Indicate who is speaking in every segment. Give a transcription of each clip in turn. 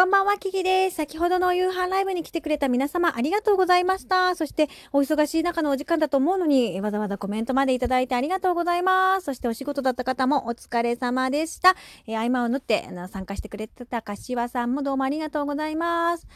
Speaker 1: こんばんは、キキです。先ほどの夕飯ライブに来てくれた皆様ありがとうございました。そして、お忙しい中のお時間だと思うのに、わざわざコメントまでいただいてありがとうございます。そして、お仕事だった方もお疲れ様でした。えー合間を縫ってあの参加してくれてた柏さんもどうもありがとうございます。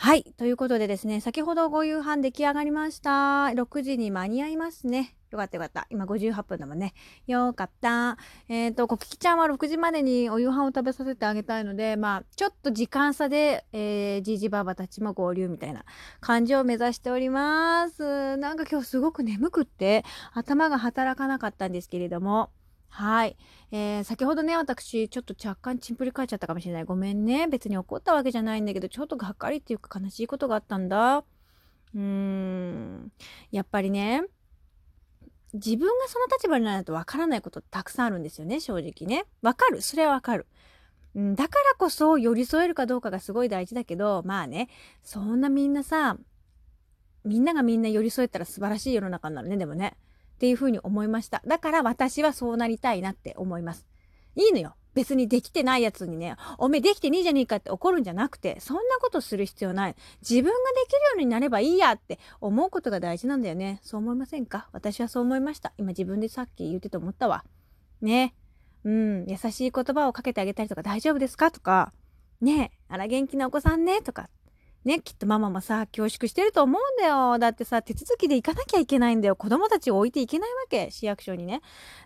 Speaker 1: はい。ということでですね、先ほどご夕飯出来上がりました。6時に間に合いますね。よかったよかった。今58分だもんね。よかった。えっ、と、コキキちゃんは6時までにお夕飯を食べさせてあげたいので、まあ、ちょっと時間差で、えー、じいじばばたちも合流みたいな感じを目指しております。なんか今日すごく眠くって、頭が働かなかったんですけれども、はい。えー、先ほどね、私、ちょっと若干チンプリ返っちゃったかもしれない。ごめんね。別に怒ったわけじゃないんだけど、ちょっとがっかりっていうか悲しいことがあったんだ。うーん。やっぱりね、自分がその立場にならないとわからないことたくさんあるんですよね、正直ね。わかる。それはわかる。うんだからこそ寄り添えるかどうかがすごい大事だけど、まあね、そんなみんなさ、みんながみんな寄り添えたら素晴らしい世の中になるね、でもね。っていうふうに思いました。だから私はそうなりたいなって思います。いいのよ。別にできてないやつにね、おめえできてねえじゃねえかって怒るんじゃなくて、そんなことする必要ない。自分ができるようになればいいやって思うことが大事なんだよね。そう思いませんか？私はそう思いました。今自分でさっき言ってて思ったわ。ね。うん。優しい言葉をかけてあげたりとか大丈夫ですか？とか、ねえあら元気なお子さんねとか、ね、きっとママもさ、恐縮してると思うんだよ。だってさ、手続きで行かなきゃいけないんだよ。子供たちを置いていけないわけ。市役所にね。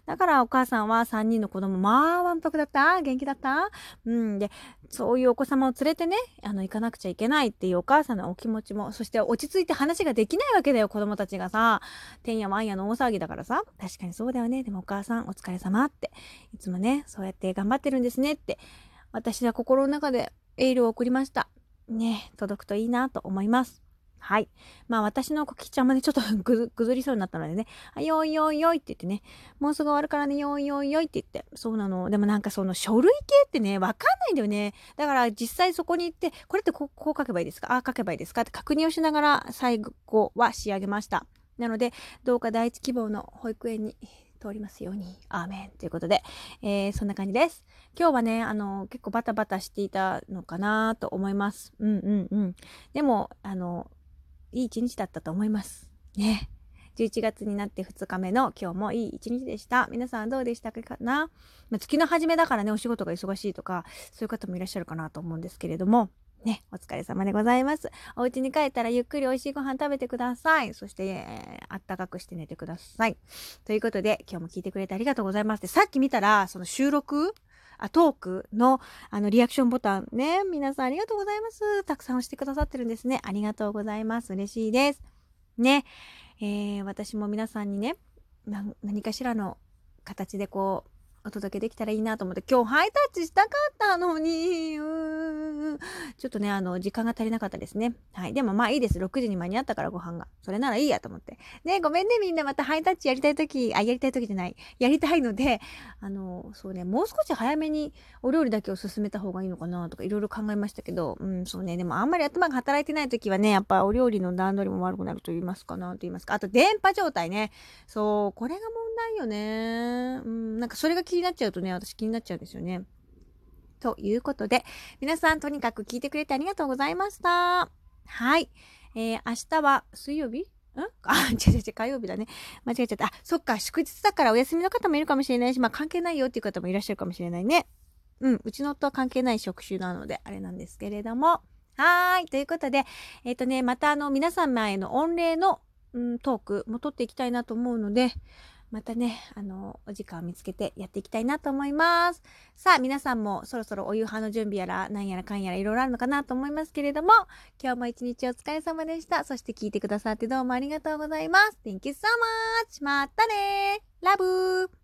Speaker 1: だからお母さんは3人の子供、まあ、わんぱくだった？元気だった？うん。で、そういうお子様を連れてね、あの、行かなくちゃいけないっていうお母さんのお気持ちも、そして落ち着いて話ができないわけだよ。子供たちがさ、てんやわんやの大騒ぎだからさ。確かにそうだよね。でもお母さん、お疲れ様って。いつもね、そうやって頑張ってるんですねって。私は心の中でエールを送りました。ね届くといいなと思います。はい。まあ私のコキちゃんもね、ちょっと ぐずぐずりそうになったのでね、あよいよいよいって言ってね、もうすぐ終わるからね、よいよいよいって言って、そうなの。でもなんかその書類系ってね、わかんないんだよね。だから実際そこに行って、これってこうこう書けばいいですか？ああ書けばいいですか？って確認をしながら最後は仕上げました。なので、どうか第一希望の保育園に通りますように。アーメン。ということで、えーそんな感じです。今日はね、あの、結構バタバタしていたのかなと思います。うんうんうん。でも、あの、いい一日だったと思います。ね。11月になって2日目の今日もいい一日でした。皆さんどうでしたかな、まあ、月の初めだからね、お仕事が忙しいとか、そういう方もいらっしゃるかなと思うんですけれども、ね、お疲れ様でございます。お家に帰ったらゆっくり美味しいご飯食べてください。そして、えーあったかくして寝てください。ということで、今日も聞いてくれてありがとうございます。で、さっき見たら、その収録あ、トークの、あの、リアクションボタンね。皆さんありがとうございます。たくさん押してくださってるんですね。ありがとうございます。嬉しいです。ね。えー私も皆さんにね、何かしらの形でこう、お届けできたらいいなと思って、今日ハイタッチしたかったのに、ちょっとね、あの、時間が足りなかったですね。はい。でもまあいいです。6時に間に合ったからご飯が。それならいいやと思って。ね、ごめんね、みんなまたハイタッチやりたいとき、あ、やりたいときじゃない。やりたいので、あの、そうね、もう少し早めにお料理だけを進めた方がいいのかなとかいろいろ考えましたけど、うん、そうね、でもあんまり頭が働いてないときはね、やっぱお料理の段取りも悪くなると言いますかなと言いますか。あと電波状態ね。そう、これが問題よね。うん、なんかそれが気になっちゃうとね、私気になっちゃうんですよね。ということで、皆さんとにかく聞いてくれてありがとうございました。はい。えー、明日は水曜日？ん？あ、違う違う違う、火曜日だね。間違えちゃった。あ、そっか、祝日だからお休みの方もいるかもしれないし、まあ関係ないよっていう方もいらっしゃるかもしれないね。うん、うちの夫は関係ない職種なので、あれなんですけれども。はーい。ということで、えっ、とね、またあの、皆様への御礼の、うん、トークも取っていきたいなと思うので、またね、あの、お時間を見つけてやっていきたいなと思います。さあ、皆さんもそろそろお夕飯の準備やら、なんやらかんやらいろいろあるのかなと思いますけれども、今日も一日お疲れ様でした。そして聞いてくださってどうもありがとうございます。Thank you so much! またねラブ